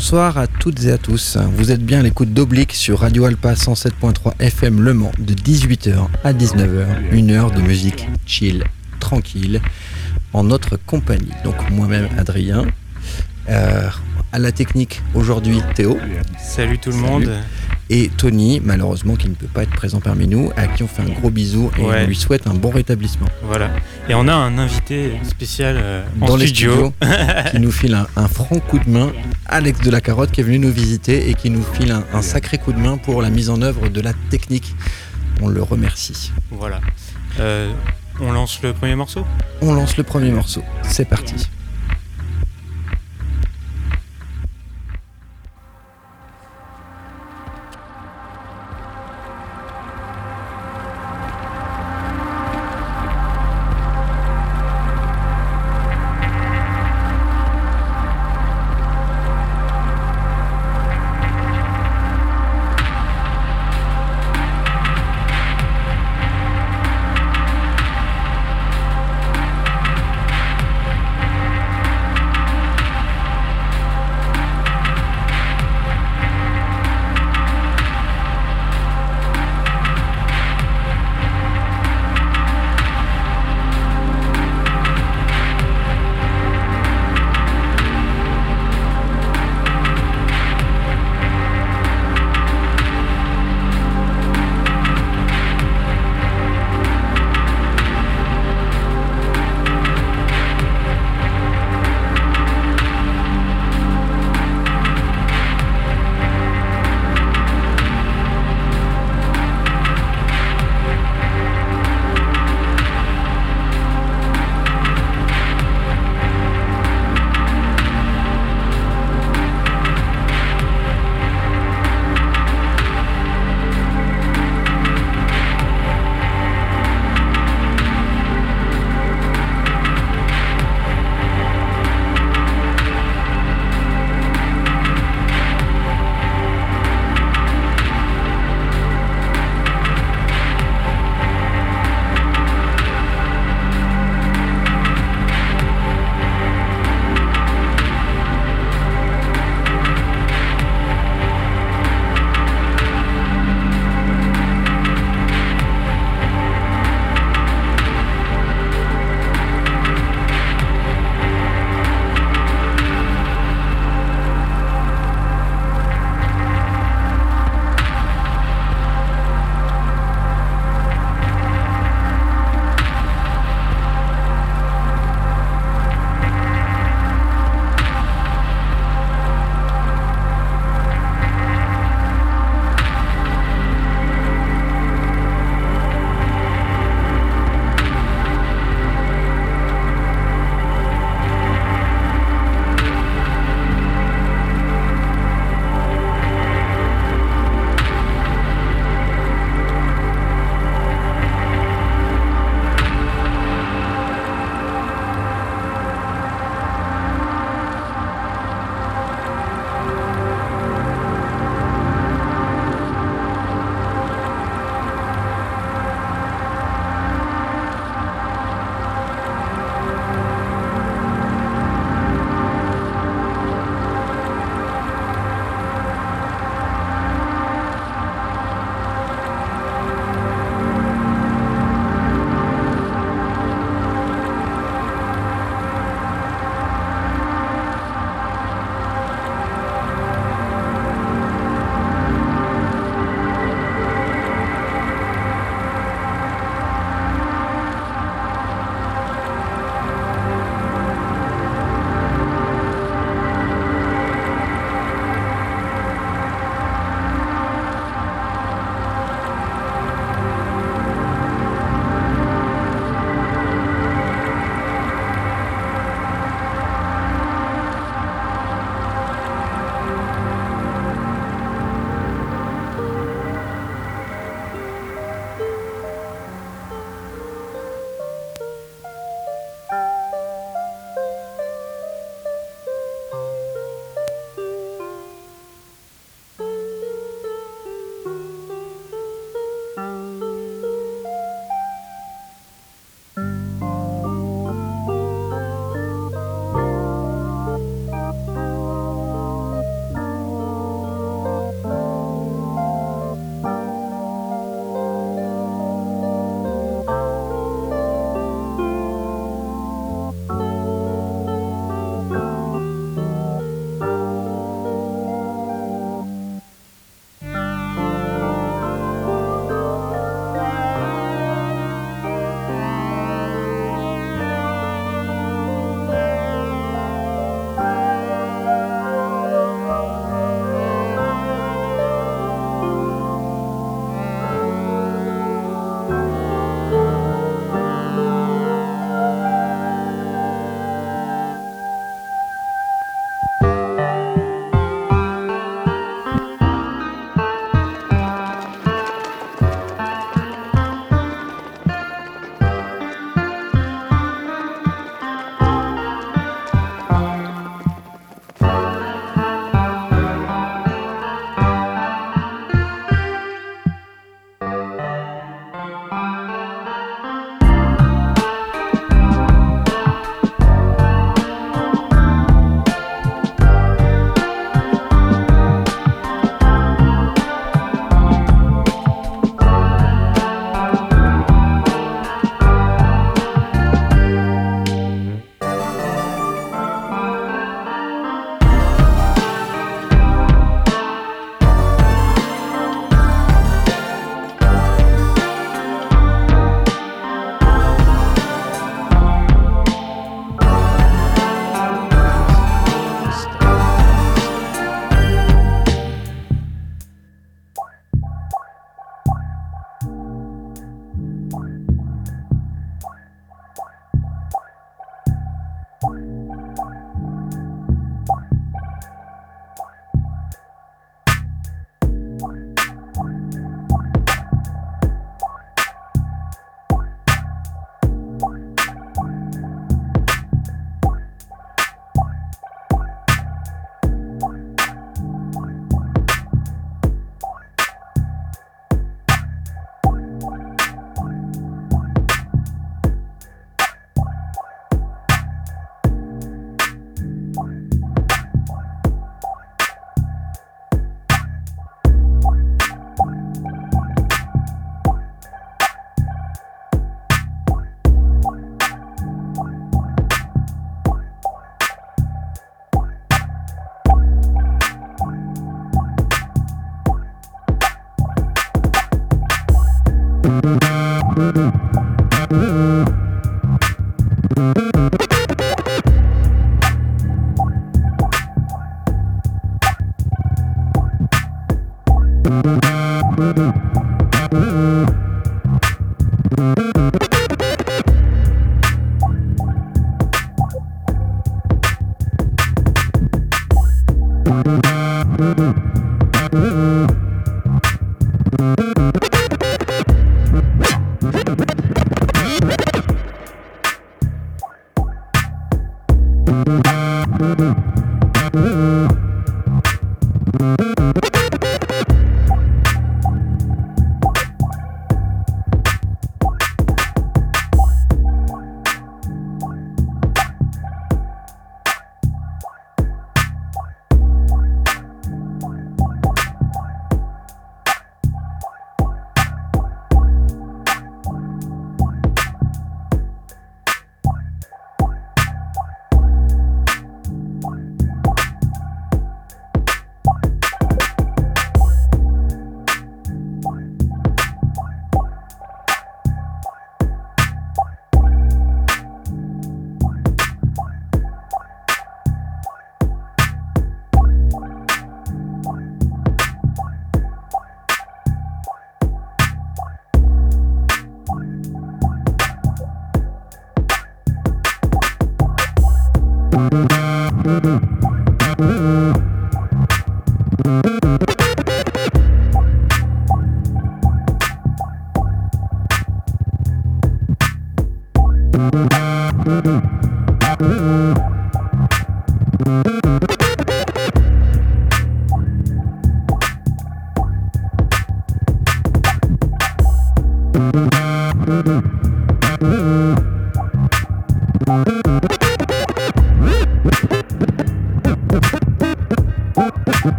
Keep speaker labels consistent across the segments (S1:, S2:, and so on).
S1: Bonsoir à toutes et à tous. Vous êtes bien à l'écoute d'Oblique sur Radio Alpa 107.3 FM Le Mans de 18h à 19h. Une heure de musique chill, tranquille, en notre compagnie. Donc moi-même Adrien. Euh, à la technique aujourd'hui Théo.
S2: Salut tout le monde.
S1: Et Tony, malheureusement, qui ne peut pas être présent parmi nous, à qui on fait un gros bisou et
S2: Ouais.
S1: on lui souhaite un bon rétablissement.
S2: Voilà. Et on a un invité spécial euh, en
S1: Dans les
S2: studio.
S1: studios, qui nous file un, un franc coup de main, Alex de la Carotte, qui est venu nous visiter et qui nous file un, un sacré coup de main pour la mise en œuvre de la technique. On le remercie.
S2: Voilà. Euh, on lance le premier morceau?
S1: On lance le premier morceau. C'est parti.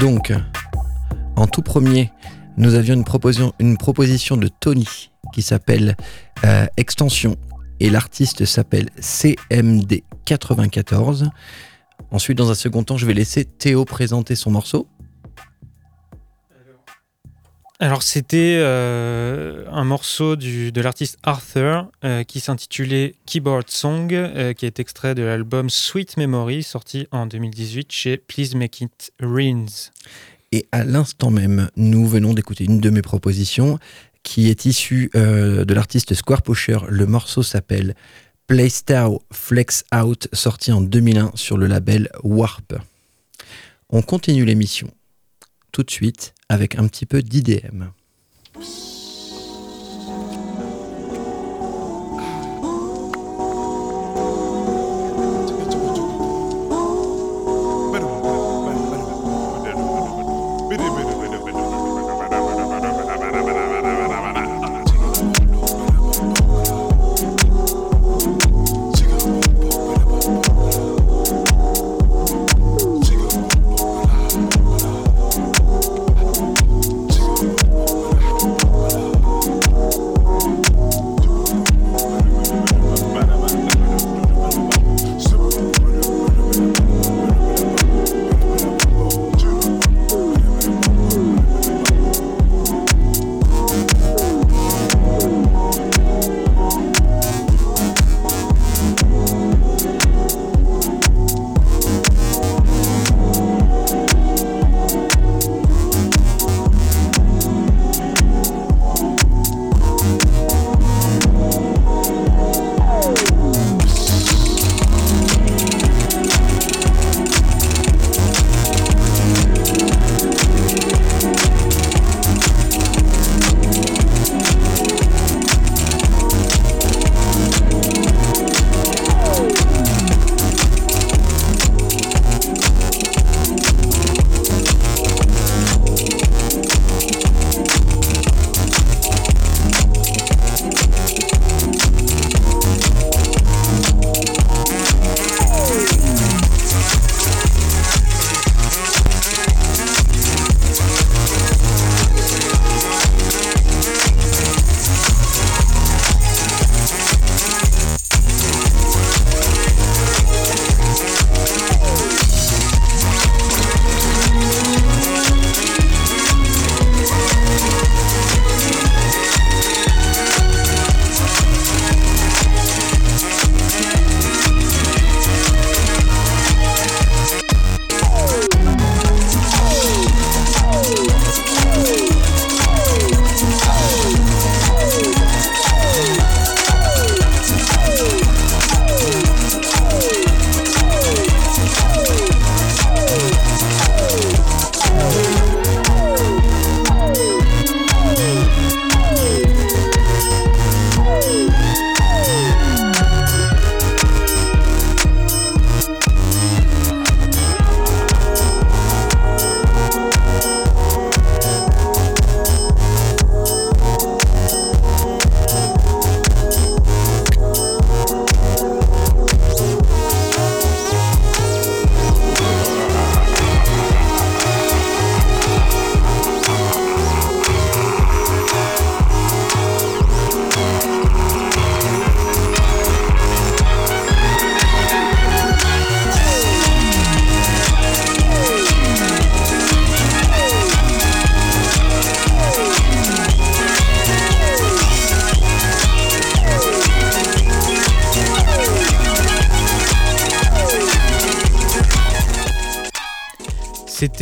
S1: Donc, en tout premier, nous avions une proposition, de Tony qui s'appelle euh, Extension et l'artiste s'appelle CMD94. Ensuite, dans un second temps, je vais laisser Théo présenter son morceau.
S2: Alors c'était euh, un morceau de l'artiste Arthur euh, qui s'intitulait Keyboard Song, euh, qui est extrait de l'album Sweet Memory, sorti en 2018 chez Please Make It Rains.
S1: Et à l'instant même, nous venons d'écouter une de mes propositions qui est issue de l'artiste Square Pusher. Le morceau s'appelle Playstyle Flex Out, sorti en 2001 sur le label Warp. On continue l'émission tout de suite avec un petit peu d'IDM.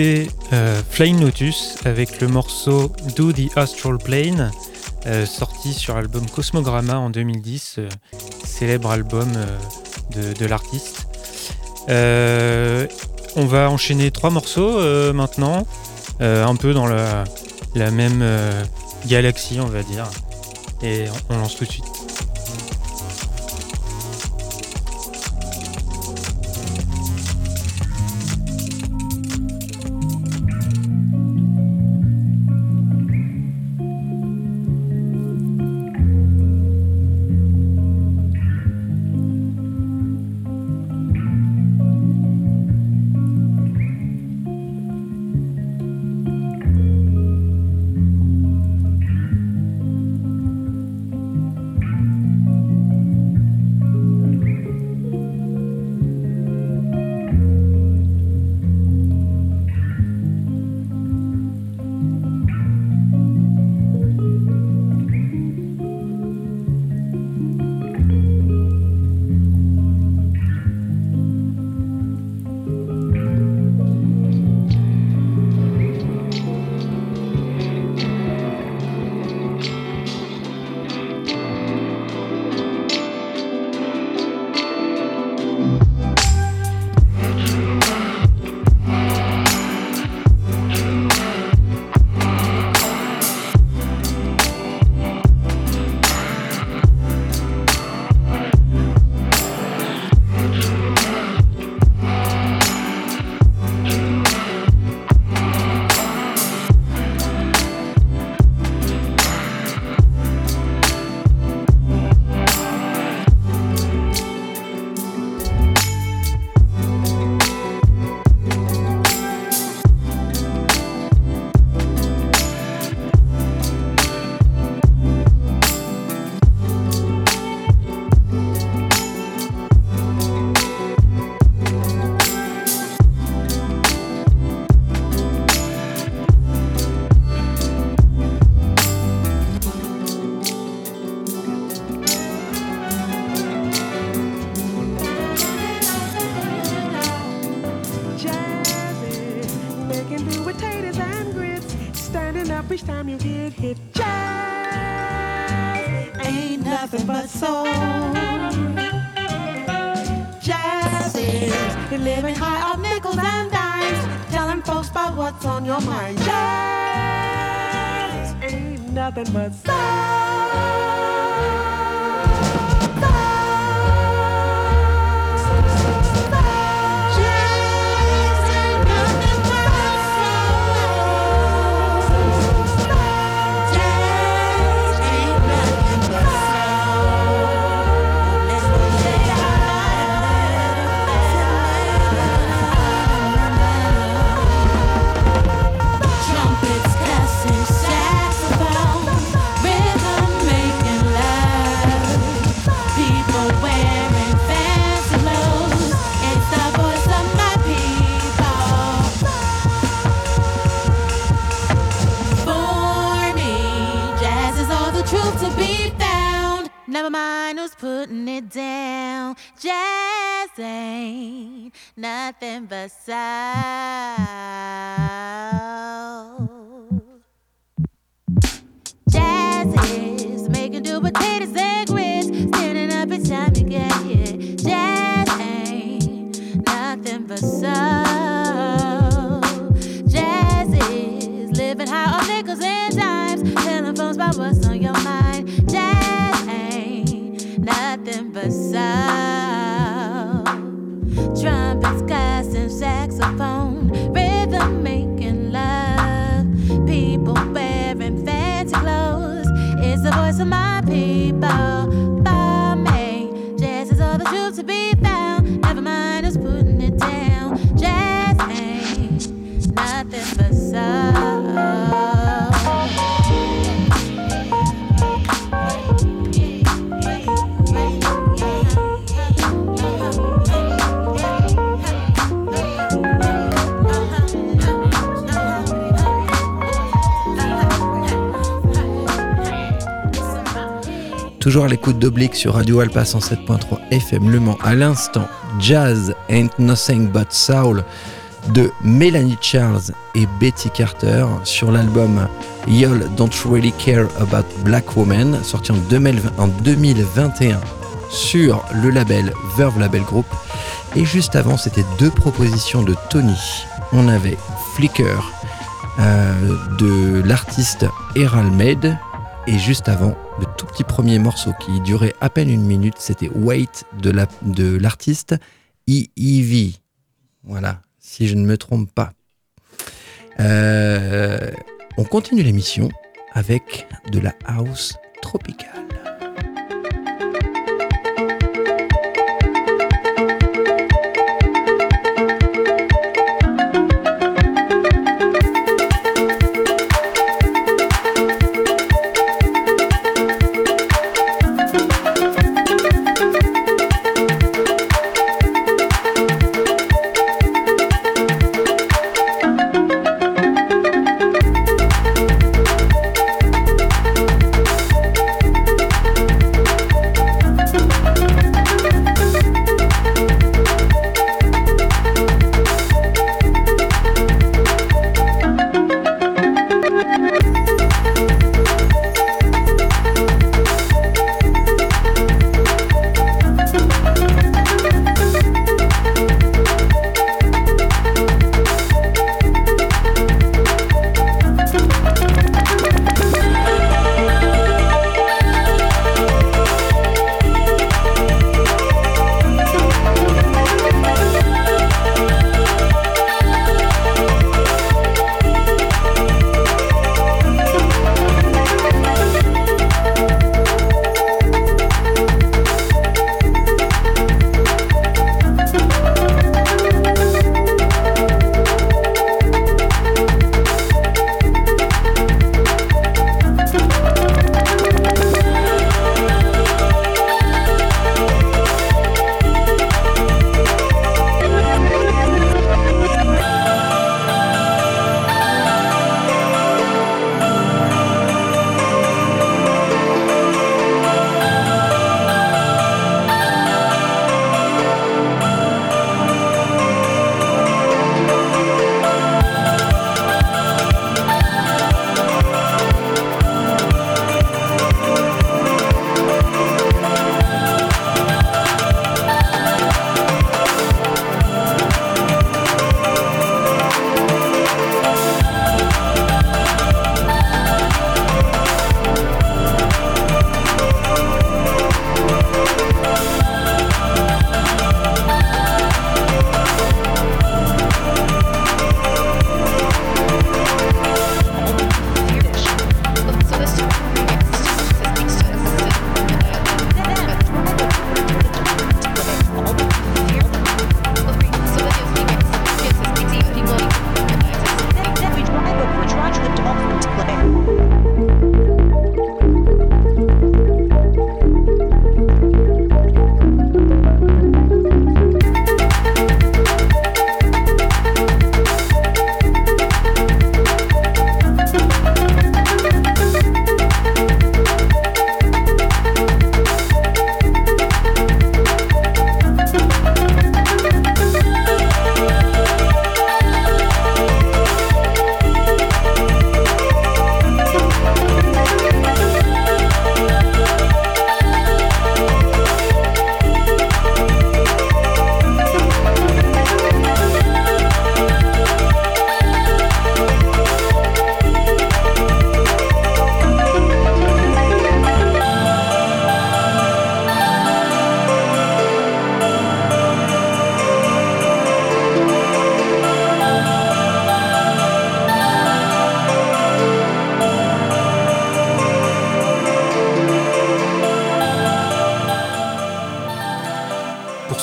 S2: Euh, Flying Lotus avec le morceau Do the Astral Plane, euh, sorti sur l'album Cosmogramma en 2010, euh, célèbre album de, l'artiste. on va enchaîner trois morceaux maintenant, un peu dans la même galaxie, on va dire. Et on lance tout de suite.
S1: Toujours à l'écoute d'Oblique sur Radio Alpa 107.3 FM Le Mans. À l'instant, Jazz Ain't Nothing But Soul de Melanie Charles et Betty Carter sur l'album Y'all Don't Really Care About Black Woman, sorti en, 2020 en 2021 sur le label Verve Label Group. Et juste avant, c'était deux propositions de Tony. On avait Flicker euh, de l'artiste Eral Med et juste avant, le petit premier morceau qui durait à peine une minute, c'était Wait de la- de l'artiste EEV. Voilà, si je ne me trompe pas. Euh, on continue l'émission avec de la house tropicale.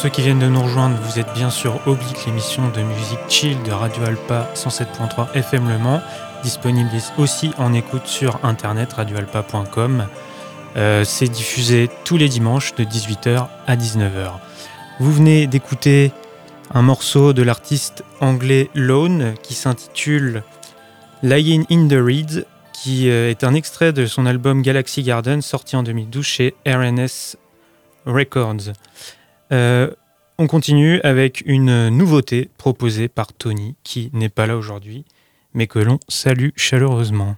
S2: Ceux qui viennent de nous rejoindre, vous êtes bien sûr Oblique, l'émission de musique chill de Radio Alpa 107.3 FM Le Mans, disponible aussi en écoute sur internet radioalpa.com. Euh, c'est diffusé tous les dimanches de 18h à 19h. Vous venez d'écouter un morceau de l'artiste anglais Lone qui s'intitule Lying in the Reeds, qui euh, est un extrait de son album Galaxy Garden sorti en 2012 chez RNS Records. Euh, on continue avec une nouveauté proposée par Tony, qui n'est pas là aujourd'hui, mais que l'on salue chaleureusement.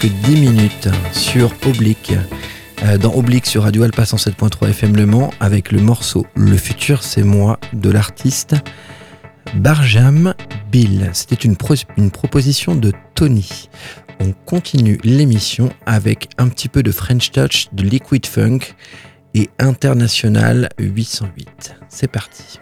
S1: Presque 10 minutes sur Oblique. Euh, dans Oblique sur Radio Alpha 107.3 FM Le Mans avec le morceau Le futur c'est moi de l'artiste Barjam Bill. C'était une, une proposition de Tony. On continue l'émission avec un petit peu de French Touch, de Liquid Funk et International 808. C'est parti.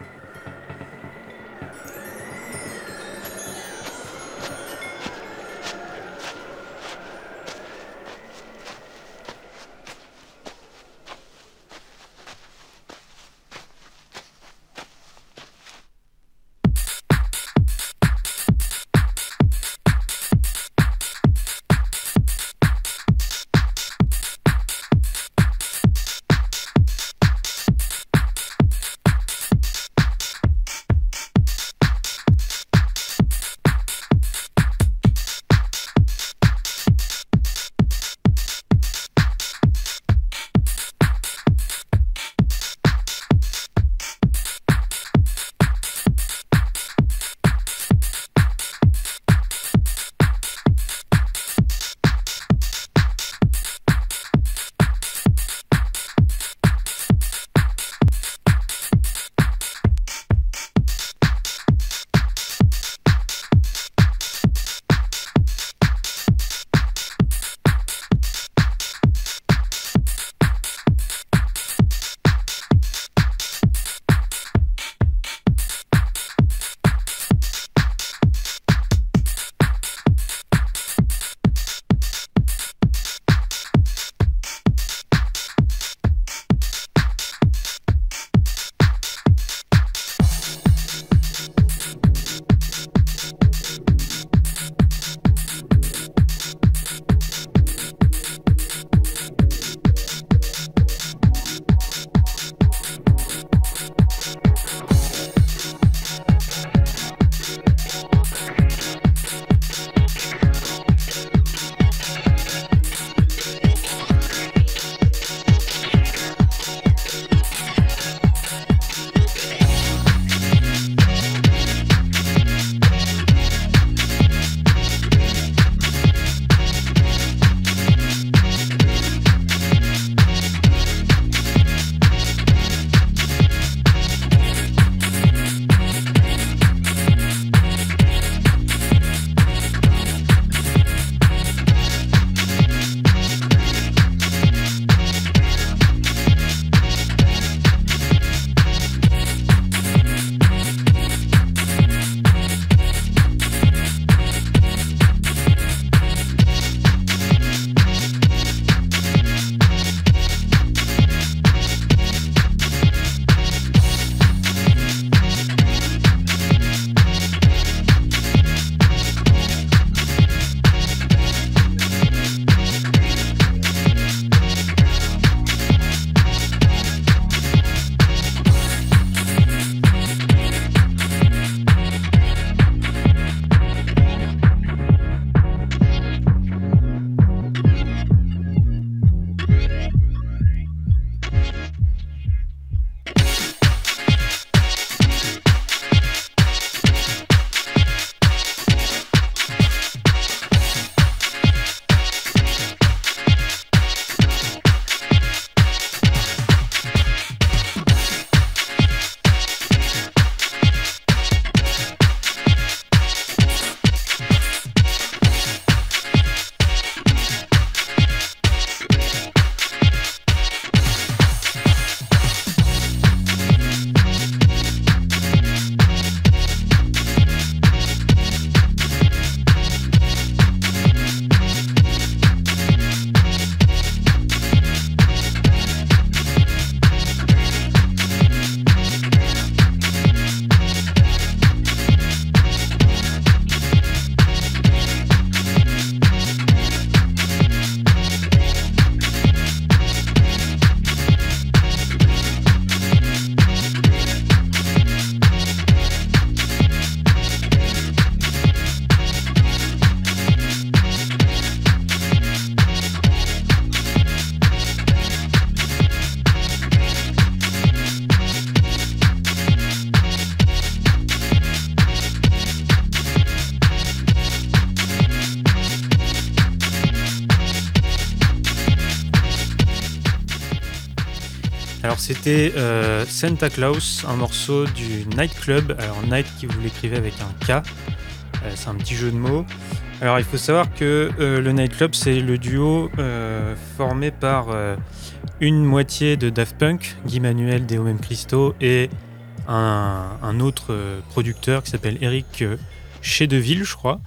S2: C'était euh, Santa Claus, un morceau du Nightclub. Alors Night qui vous l'écrivez avec un K. Euh, c'est un petit jeu de mots. Alors il faut savoir que euh, le Nightclub c'est le duo formé par une moitié de Daft Punk, Guy Manuel, Deo Même Christo, et un, autre producteur qui s'appelle Eric Chedeville, je crois.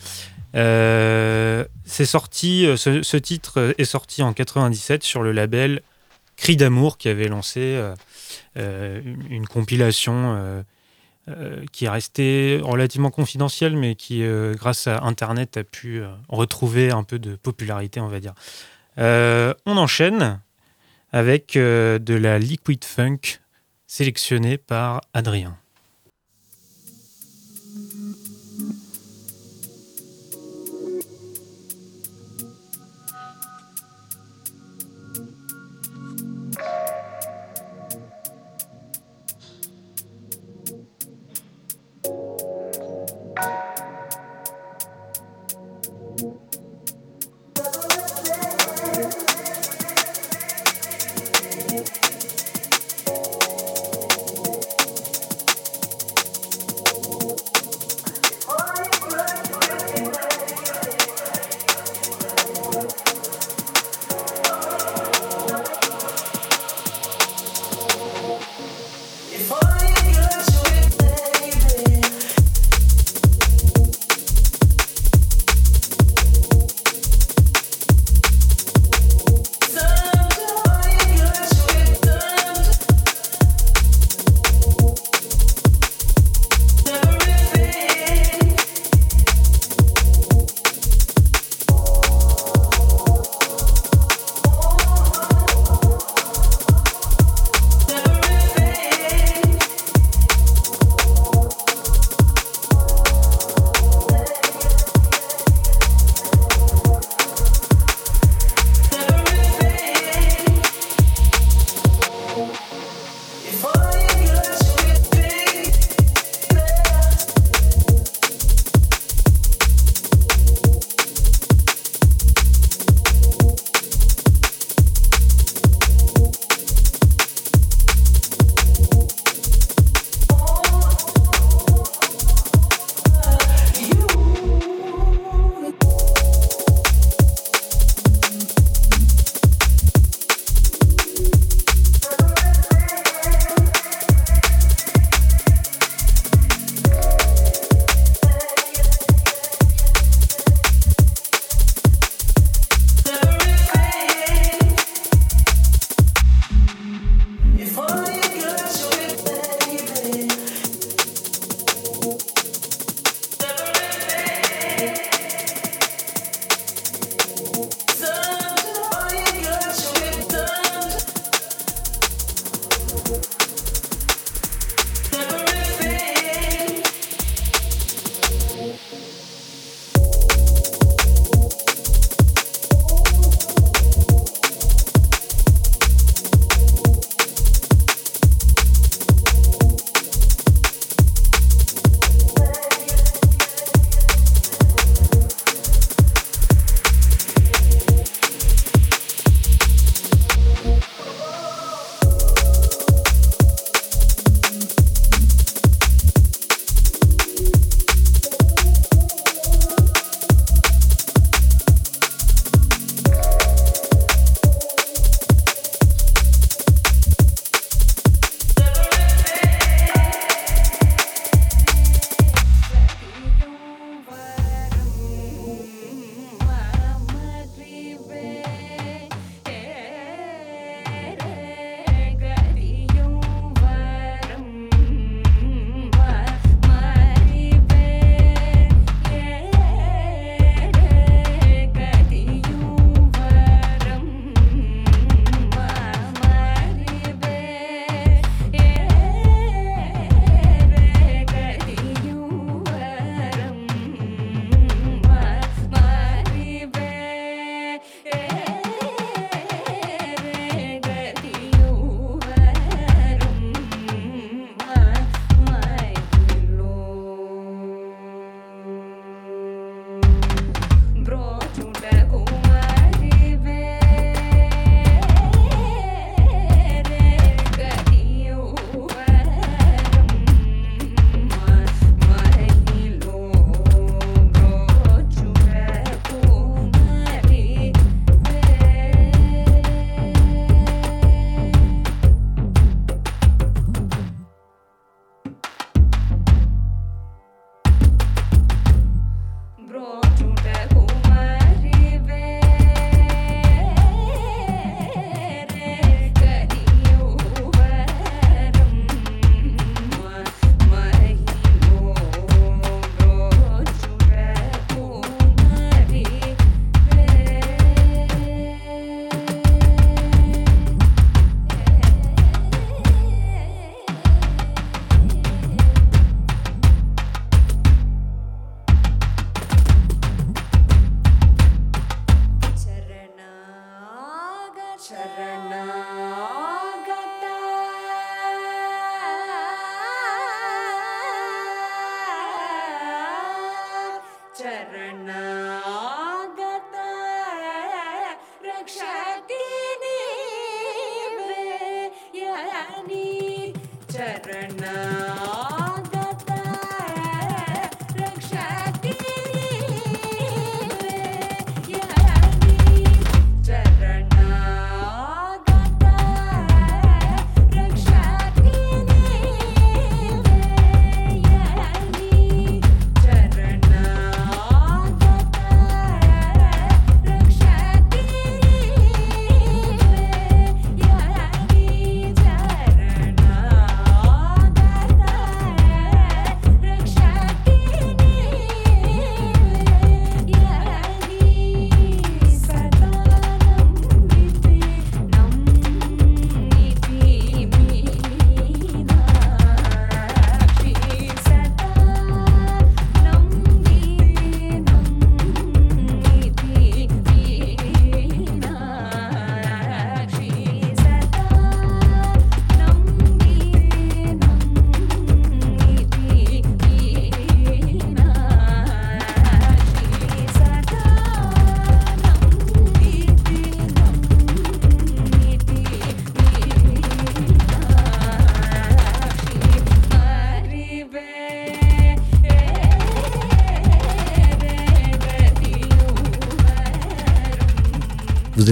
S2: C'est sorti, ce, ce titre est sorti en 97 sur le label Cri d'amour qui avait lancé euh, euh, une, compilation euh, qui est restée relativement confidentielle, mais qui, grâce à Internet, a pu retrouver un peu de popularité, on va dire. On enchaîne avec de la liquid funk sélectionnée par Adrien.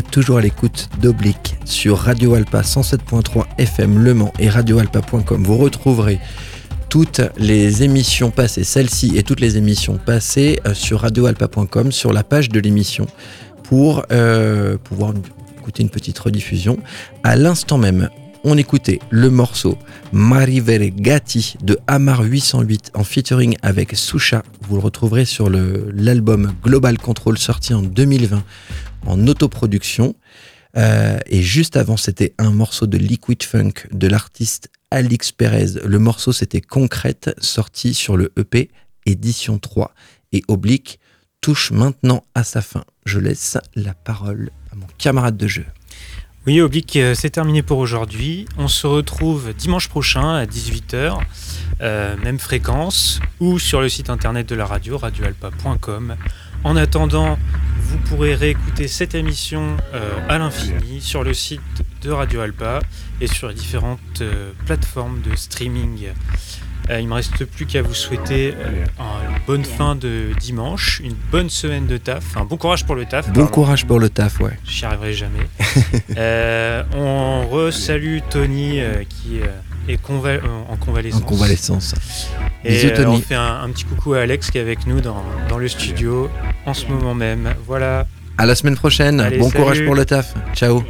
S1: Toujours à l'écoute d'Oblique sur Radio Alpa 107.3 FM Le Mans et radioalpa.com. Vous retrouverez toutes les émissions passées, celle-ci et toutes les émissions passées euh, sur radioalpa.com sur la page de l'émission pour euh, pouvoir écouter une petite rediffusion. À l'instant même, on écoutait le morceau Marivere Gatti de Amar 808 en featuring avec Susha. Vous le retrouverez sur l'album Global Control sorti en 2020 en autoproduction. Euh, et juste avant, c'était un morceau de Liquid Funk de l'artiste Alix Perez. Le morceau, c'était Concrète, sorti sur le EP édition 3. Et Oblique touche maintenant à sa fin. Je laisse la parole à mon camarade de jeu.
S2: Oui, Oblique, euh, c'est terminé pour aujourd'hui. On se retrouve dimanche prochain à 18h, euh, même fréquence, ou sur le site internet de la radio, radioalpa.com. En attendant, vous pourrez réécouter cette émission euh, à l'infini sur le site de Radio Alpa et sur les différentes euh, plateformes de streaming. Euh, il me reste plus qu'à vous souhaiter euh, une bonne fin de dimanche, une bonne semaine de taf, un bon courage pour le taf.
S1: Bon
S2: pardon.
S1: courage pour le taf, ouais.
S2: J'y arriverai jamais. Euh, on re-salue Tony euh, qui et euh, en convalescence.
S1: En convalescence.
S2: Et euh, on fait un, petit coucou à Alex qui est avec nous dans, dans le studio en ce moment même. Voilà.
S1: À la semaine prochaine. Bon courage pour le taf. Ciao.